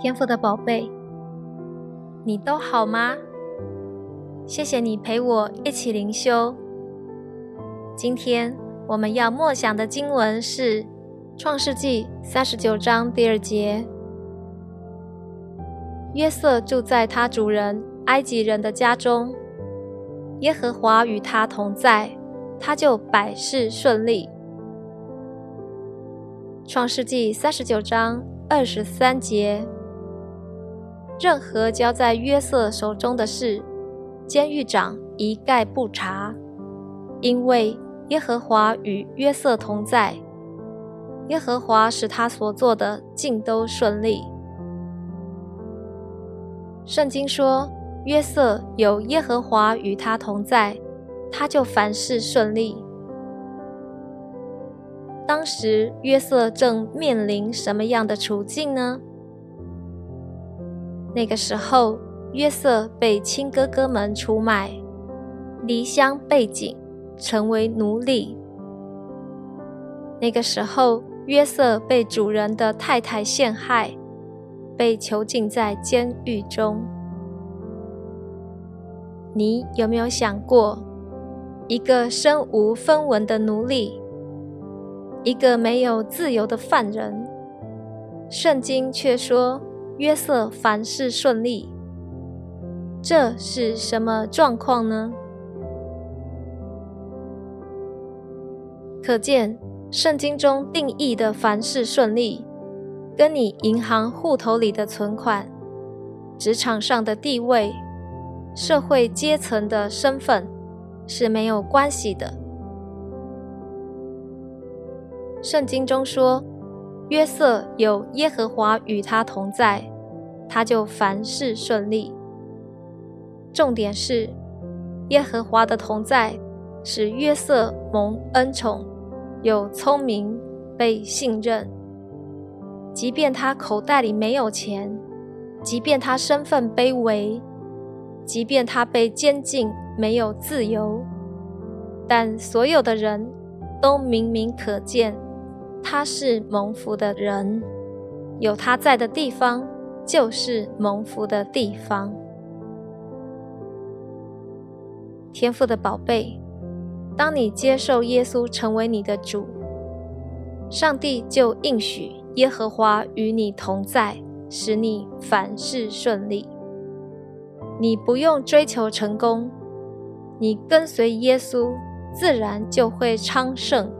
Speaker 1: 天赋的宝贝。你都好吗？谢谢你陪我一起灵修。今天我们要默想的经文是《创世纪》三十九章第二节。约瑟住在他主人埃及人的家中，耶和华与他同在，他就百事顺利。《创世纪》三十九章二十三节。任何交在约瑟手中的事，监狱长一概不查，因为耶和华与约瑟同在，耶和华使他所做的尽都顺利。圣经说，约瑟有耶和华与他同在，他就凡事顺利。当时约瑟正面临什么样的处境呢？那个时候，约瑟被亲哥哥们出卖，离乡背井，成为奴隶。那个时候，约瑟被主人的太太陷害，被囚禁在监狱中。你有没有想过，一个身无分文的奴隶，一个没有自由的犯人，圣经却说约瑟凡事顺利，这是什么状况呢？可见，圣经中定义的凡事顺利，跟你银行户头里的存款、职场上的地位。社会阶层的身份是没有关系的。圣经中说，约瑟有耶和华与他同在，他就凡事顺利。重点是，耶和华的同在使约瑟蒙恩宠，有聪明，被信任。即便他口袋里没有钱，即便他身份卑微。即便他被监禁，没有自由，但所有的人都明明可见，他是蒙福的人。有他在的地方，就是蒙福的地方。天赋的宝贝，当你接受耶稣成为你的主，上帝就应许耶和华与你同在，使你凡事顺利。你不用追求成功，你跟随耶稣，自然就会昌盛，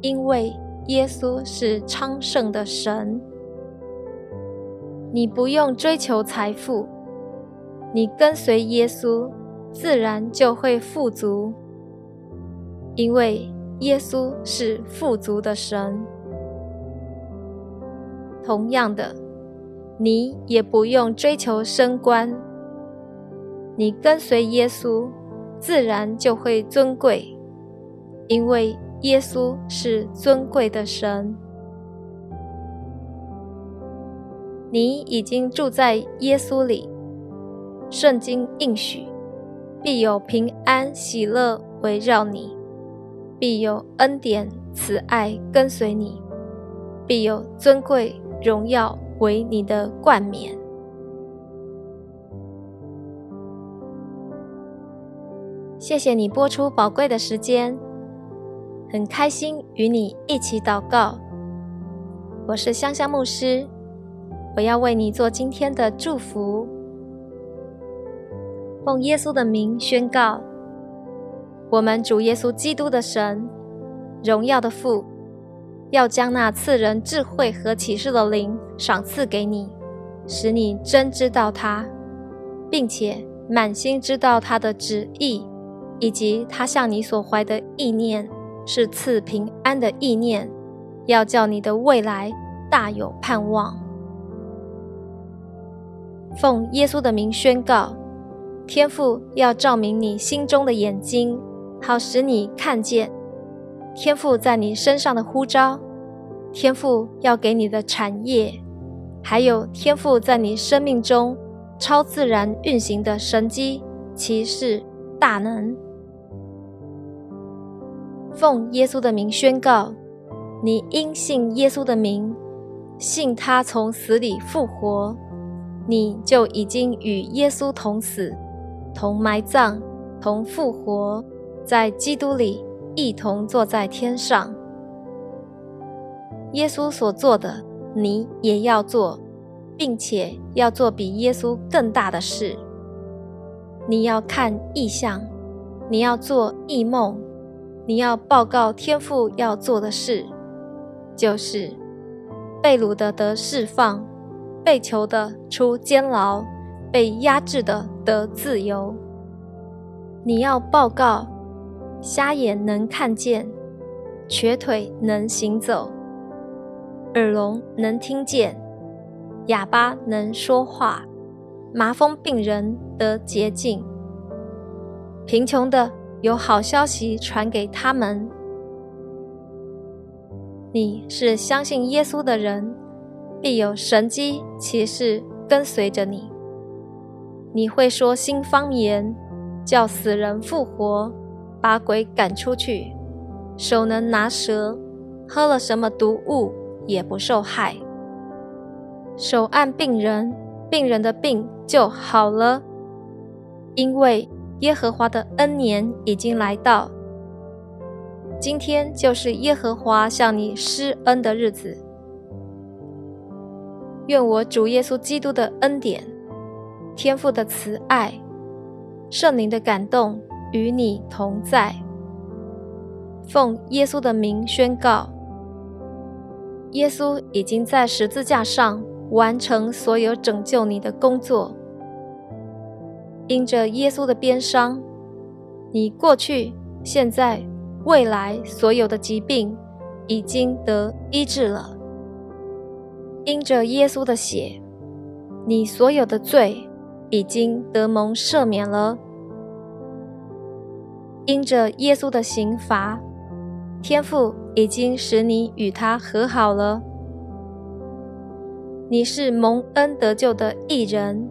Speaker 1: 因为耶稣是昌盛的神。你不用追求财富，你跟随耶稣，自然就会富足，因为耶稣是富足的神。同样的。你也不用追求升官，你跟随耶稣，自然就会尊贵，因为耶稣是尊贵的神。你已经住在耶稣里，圣经应许，必有平安喜乐围绕你，必有恩典慈爱跟随你，必有尊贵荣耀。为你的冠冕。谢谢你播出宝贵的时间，很开心与你一起祷告。我是香香牧师，我要为你做今天的祝福。奉耶稣的名宣告：我们主耶稣基督的神，荣耀的父。要将那赐人智慧和启示的灵赏赐给你，使你真知道他，并且满心知道他的旨意，以及他向你所怀的意念是赐平安的意念，要叫你的未来大有盼望。奉耶稣的名宣告：天父要照明你心中的眼睛，好使你看见。天赋在你身上的呼召，天赋要给你的产业，还有天赋在你生命中超自然运行的神机骑士大能，奉耶稣的名宣告：你因信耶稣的名，信他从死里复活，你就已经与耶稣同死、同埋葬、同复活，在基督里。一同坐在天上，耶稣所做的，你也要做，并且要做比耶稣更大的事。你要看异象，你要做异梦，你要报告天父要做的事，就是被掳的得释放，被囚的出监牢，被压制的得自由。你要报告。瞎眼能看见，瘸腿能行走，耳聋能听见，哑巴能说话，麻风病人得洁净，贫穷的有好消息传给他们。你是相信耶稣的人，必有神机骑士跟随着你。你会说新方言，叫死人复活。把鬼赶出去，手能拿蛇，喝了什么毒物也不受害。手按病人，病人的病就好了，因为耶和华的恩年已经来到。今天就是耶和华向你施恩的日子。愿我主耶稣基督的恩典、天父的慈爱、圣灵的感动与你同在。奉耶稣的名宣告：耶稣已经在十字架上完成所有拯救你的工作。因着耶稣的鞭伤，你过去、现在、未来所有的疾病已经得医治了。因着耶稣的血，你所有的罪已经得蒙赦免了。因着耶稣的刑罚，天父已经使你与他和好了。你是蒙恩得救的义人，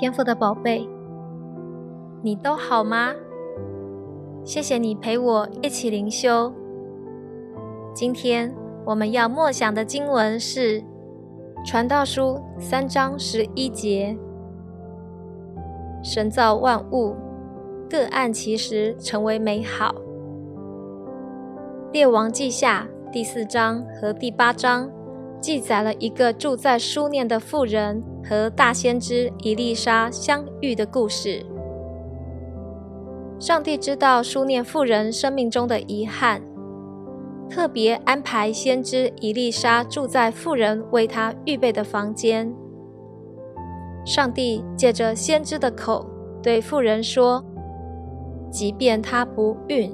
Speaker 1: 天赋的宝贝，你都好吗？谢谢你陪我一起灵修。今天我们要默想的经文是《传道书》三章十一节：“神造万物，各按其时成为美好。”《列王记下》第四章和第八章。记载了一个住在书念的妇人和大先知伊丽莎相遇的故事。上帝知道书念妇人生命中的遗憾，特别安排先知伊丽莎住在妇人为他预备的房间。上帝借着先知的口对妇人说：“即便她不孕，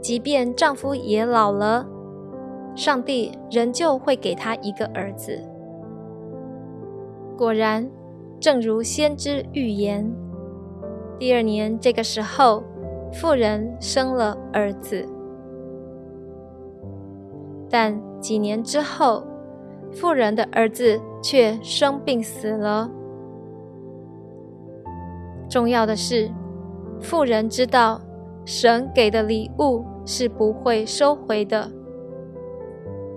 Speaker 1: 即便丈夫也老了。”上帝仍旧会给他一个儿子。果然，正如先知预言，第二年这个时候，妇人生了儿子。但几年之后，妇人的儿子却生病死了。重要的是，妇人知道神给的礼物是不会收回的。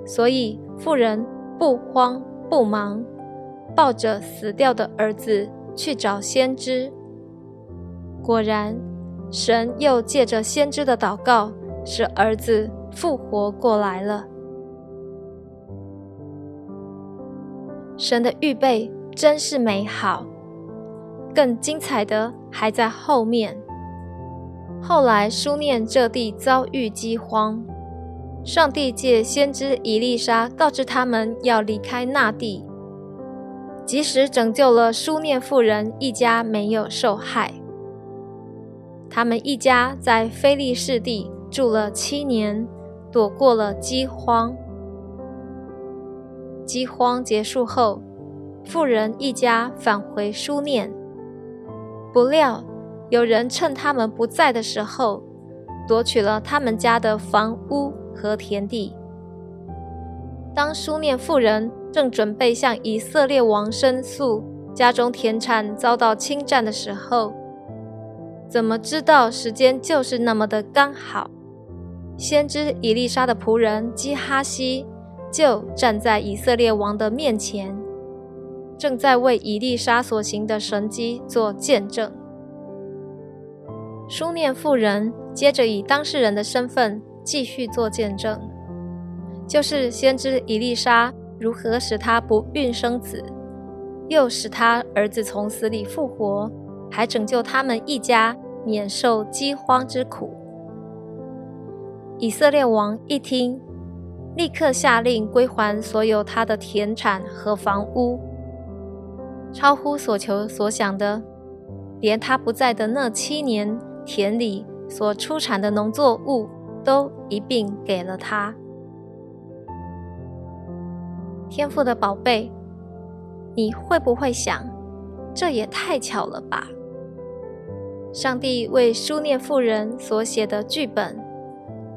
Speaker 1: 所以，妇人不慌不忙，抱着死掉的儿子去找先知。果然，神又借着先知的祷告，使儿子复活过来了。神的预备真是美好，更精彩的还在后面。后来，书念这地遭遇饥荒。上帝借先知以利沙告知他们要离开那地，即使拯救了书念妇人一家没有受害。他们一家在非利士地住了七年，躲过了饥荒。饥荒结束后，妇人一家返回书念，不料有人趁他们不在的时候，夺取了他们家的房屋。和田地。当书念妇人正准备向以色列王申诉家中田产遭到侵占的时候，怎么知道时间就是那么的刚好？先知以利沙的仆人基哈西就站在以色列王的面前，正在为以利沙所行的神迹做见证。书念妇人接着以当事人的身份。继续做见证，就是先知以利沙如何使他不孕生子，又使他儿子从死里复活，还拯救他们一家免受饥荒之苦。以色列王一听，立刻下令归还所有他的田产和房屋。超乎所求所想的，连他不在的那七年，田里所出产的农作物都一并给了他。天赋的宝贝，你会不会想，这也太巧了吧？上帝为书念妇人所写的剧本，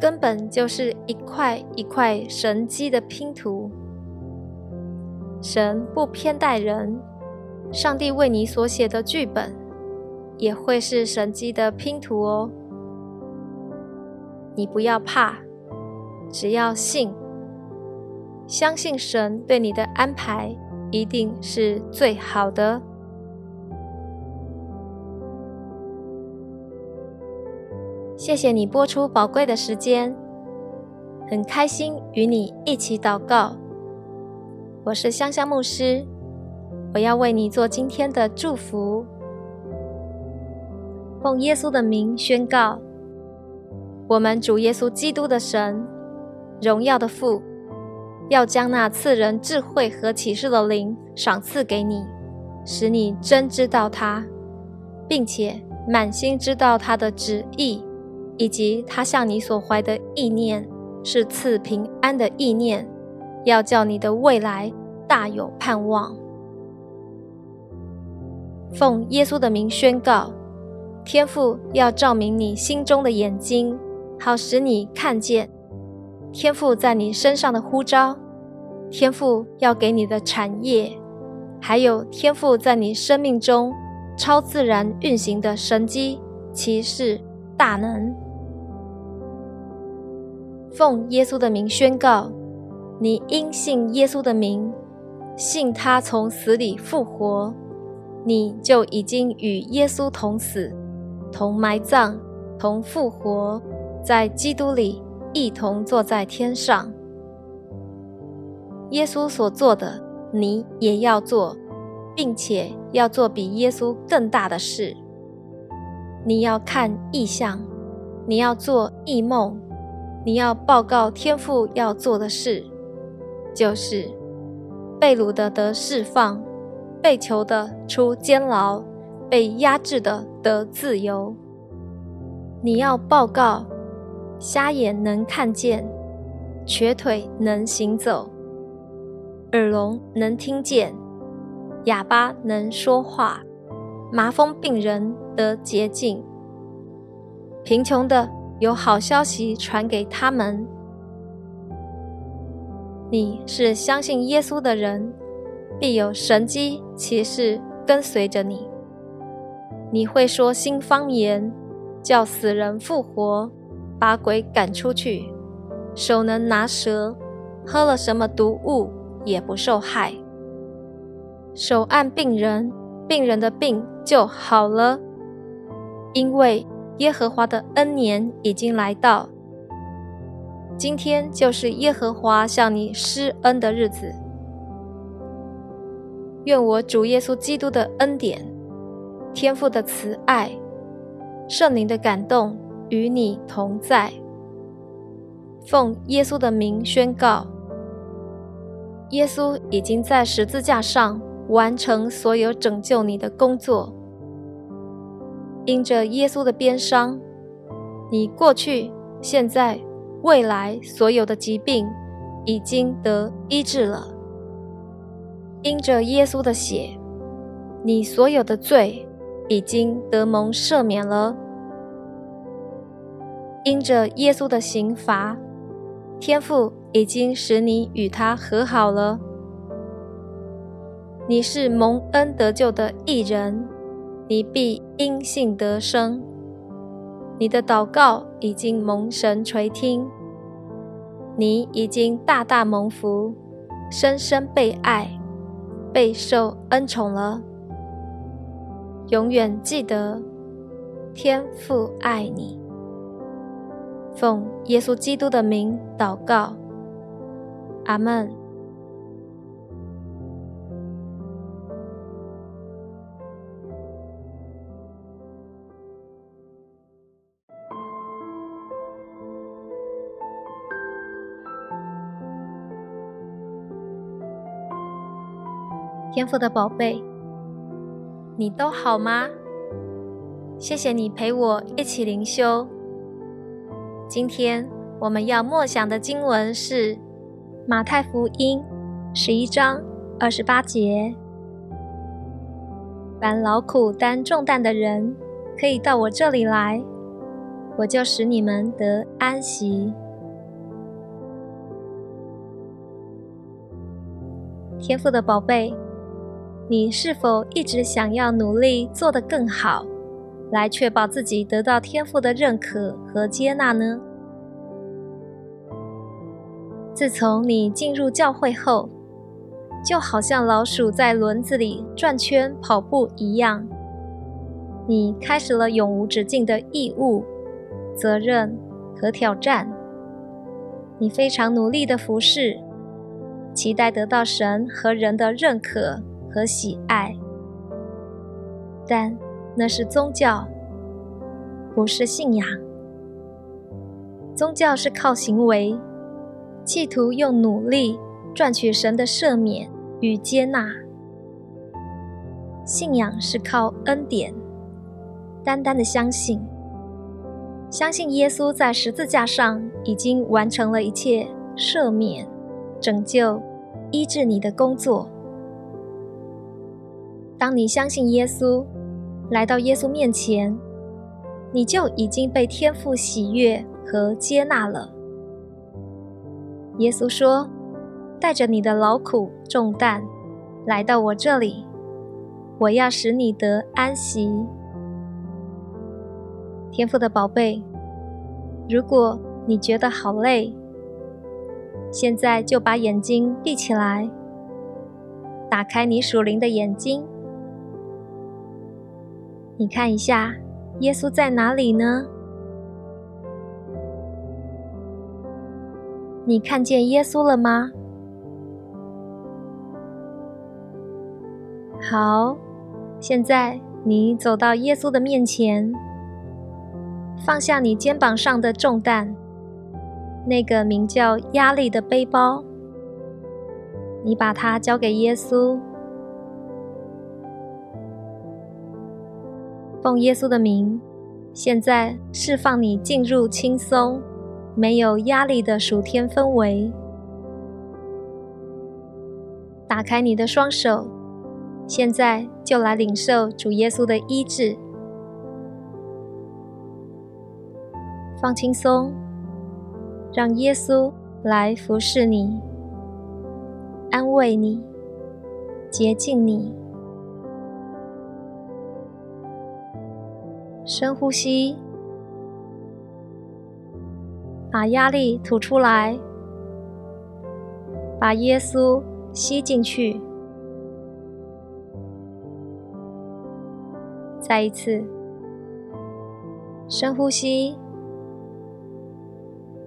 Speaker 1: 根本就是一块一块神机的拼图。神不偏待人。上帝为你所写的剧本，也会是神机的拼图哦。你不要怕，只要信，相信神对你的安排一定是最好的。谢谢你播出宝贵的时间，很开心与你一起祷告。我是香香牧师。我要为你做今天的祝福，奉耶稣的名宣告：我们主耶稣基督的神，荣耀的父，要将那赐人智慧和启示的灵赏赐给你，使你真知道他，并且满心知道他的旨意，以及他向你所怀的意念是赐平安的意念，要叫你的未来大有盼望。奉耶稣的名宣告，天父要照明你心中的眼睛，好使你看见天赋在你身上的呼召，天赋要给你的产业，还有天赋在你生命中超自然运行的神机骑士大能。奉耶稣的名宣告，你因信耶稣的名，信他从死里复活。你就已经与耶稣同死、同埋葬、同复活，在基督里一同坐在天上。耶稣所做的，你也要做，并且要做比耶稣更大的事。你要看异象，你要做异梦，你要报告天父要做的事，就是被掳的得释放。被囚的出监牢，被压制的得自由。你要报告：瞎眼能看见，瘸腿能行走，耳聋能听见，哑巴能说话，麻风病人得洁净。贫穷的有好消息传给他们。你是相信耶稣的人。必有神机骑士跟随着你。你会说新方言，叫死人复活，把鬼赶出去，手能拿蛇，喝了什么毒物也不受害。手按病人，病人的病就好了，因为耶和华的恩年已经来到。今天就是耶和华向你施恩的日子。愿我主耶稣基督的恩典、天父的慈爱、圣灵的感动与你同在。奉耶稣的名宣告：耶稣已经在十字架上完成所有拯救你的工作。因着耶稣的鞭伤，你过去、现在、未来所有的疾病已经得医治了。因着耶稣的血，你所有的罪已经得蒙赦免了。因着耶稣的刑罚，天父已经使你与他和好了。你是蒙恩得救的一人，你必因信得生。你的祷告已经蒙神垂听，你已经大大蒙福，深深被爱。备受恩宠了，永远记得天父爱你。奉耶稣基督的名祷告，阿门。天赋的宝贝，你都好吗？谢谢你陪我一起灵修。今天我们要默想的经文是马太福音十一章二十八节：“凡劳苦担重担的人，可以到我这里来，我就使你们得安息。”天赋的宝贝。你是否一直想要努力做得更好，来确保自己得到天赋的认可和接纳呢？自从你进入教会后，就好像老鼠在轮子里转圈跑步一样，你开始了永无止境的义务、责任和挑战。你非常努力的服侍，期待得到神和人的认可。和喜爱，但那是宗教，不是信仰。宗教是靠行为，企图用努力赚取神的赦免与接纳；信仰是靠恩典，单单的相信，相信耶稣在十字架上已经完成了一切赦免、拯救、医治你的工作。当你相信耶稣，来到耶稣面前，你就已经被天父喜悦和接纳了。耶稣说：“带着你的劳苦重担来到我这里，我要使你得安息。”天父的宝贝，如果你觉得好累，现在就把眼睛闭起来，打开你属灵的眼睛。你看一下，耶稣在哪里呢？你看见耶稣了吗？好，现在你走到耶稣的面前，放下你肩膀上的重担，那个名叫压力的背包，你把它交给耶稣。奉耶稣的名，现在释放你进入轻松、没有压力的暑天氛围。打开你的双手，现在就来领受主耶稣的医治。放轻松，让耶稣来服侍你、安慰你、洁净你。深呼吸，把压力吐出来，把耶稣吸进去。再一次，深呼吸，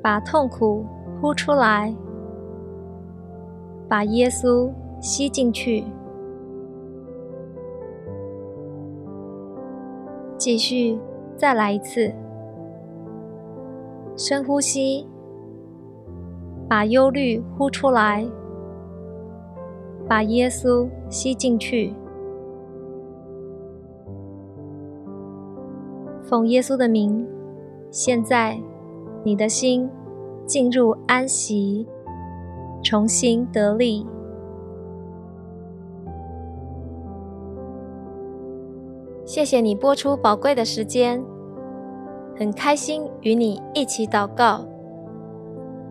Speaker 1: 把痛苦呼出来，把耶稣吸进去。继续，再来一次。深呼吸，把忧虑呼出来，把耶稣吸进去。奉耶稣的名，现在你的心进入安息，重新得力。谢谢你播出宝贵的时间，很开心与你一起祷告。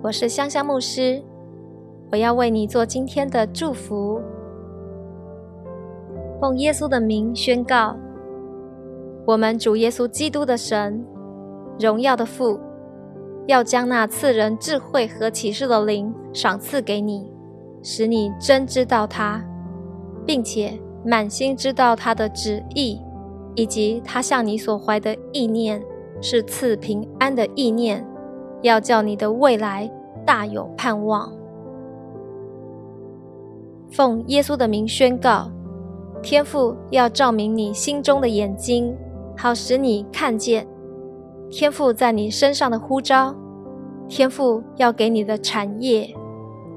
Speaker 1: 我是香香牧师，我要为你做今天的祝福。奉耶稣的名宣告：我们主耶稣基督的神，荣耀的父，要将那赐人智慧和启示的灵赏赐给你，使你真知道他，并且满心知道他的旨意。以及他向你所怀的意念是赐平安的意念，要叫你的未来大有盼望。奉耶稣的名宣告：天父要照明你心中的眼睛，好使你看见天父在你身上的呼召，天父要给你的产业，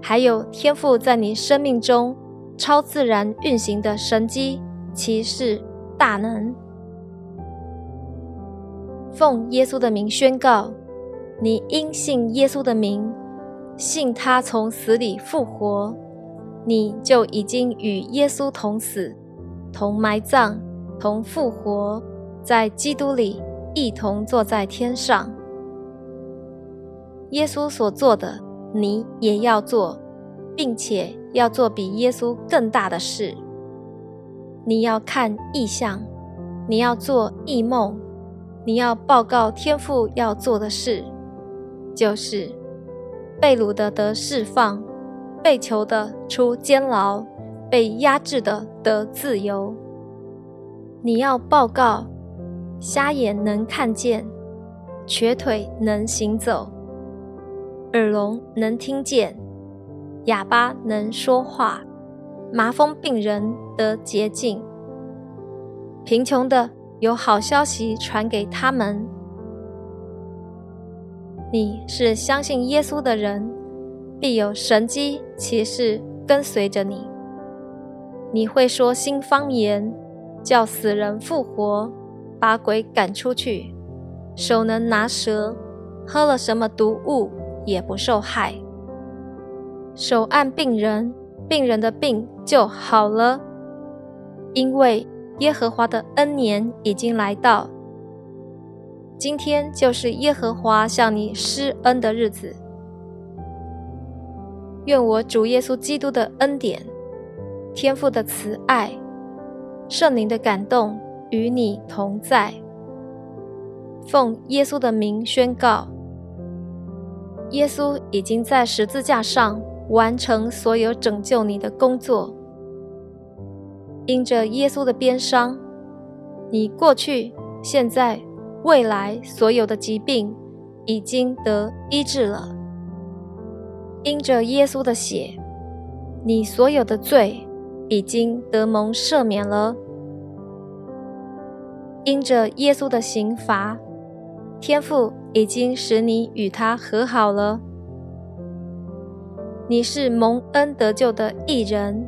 Speaker 1: 还有天父在你生命中超自然运行的神机、骑士、大能。奉耶稣的名宣告：你因信耶稣的名，信他从死里复活，你就已经与耶稣同死、同埋葬、同复活，在基督里一同坐在天上。耶稣所做的，你也要做，并且要做比耶稣更大的事。你要看异象，你要做异梦，你要报告天父要做的事，就是被掳的得释放，被囚的出监牢，被压制的得自由。你要报告，瞎眼能看见，瘸腿能行走。耳聋能听见，哑巴能说话，麻风病人得洁净，贫穷的有好消息传给他们。你是相信耶稣的人，必有神机骑士跟随着你。你会说新方言，叫死人复活，把鬼赶出去，手能拿蛇，喝了什么毒物？也不受害，手按病人，病人的病就好了，因为耶和华的恩年已经来到。今天就是耶和华向你施恩的日子。愿我主耶稣基督的恩典、天父的慈爱、圣灵的感动与你同在。奉耶稣的名宣告。耶稣已经在十字架上完成所有拯救你的工作。因着耶稣的鞭伤，你过去、现在、未来所有的疾病已经得医治了。因着耶稣的血，你所有的罪已经得蒙赦免了。因着耶稣的刑罚。天父已经使你与他和好了，你是蒙恩得救的义人，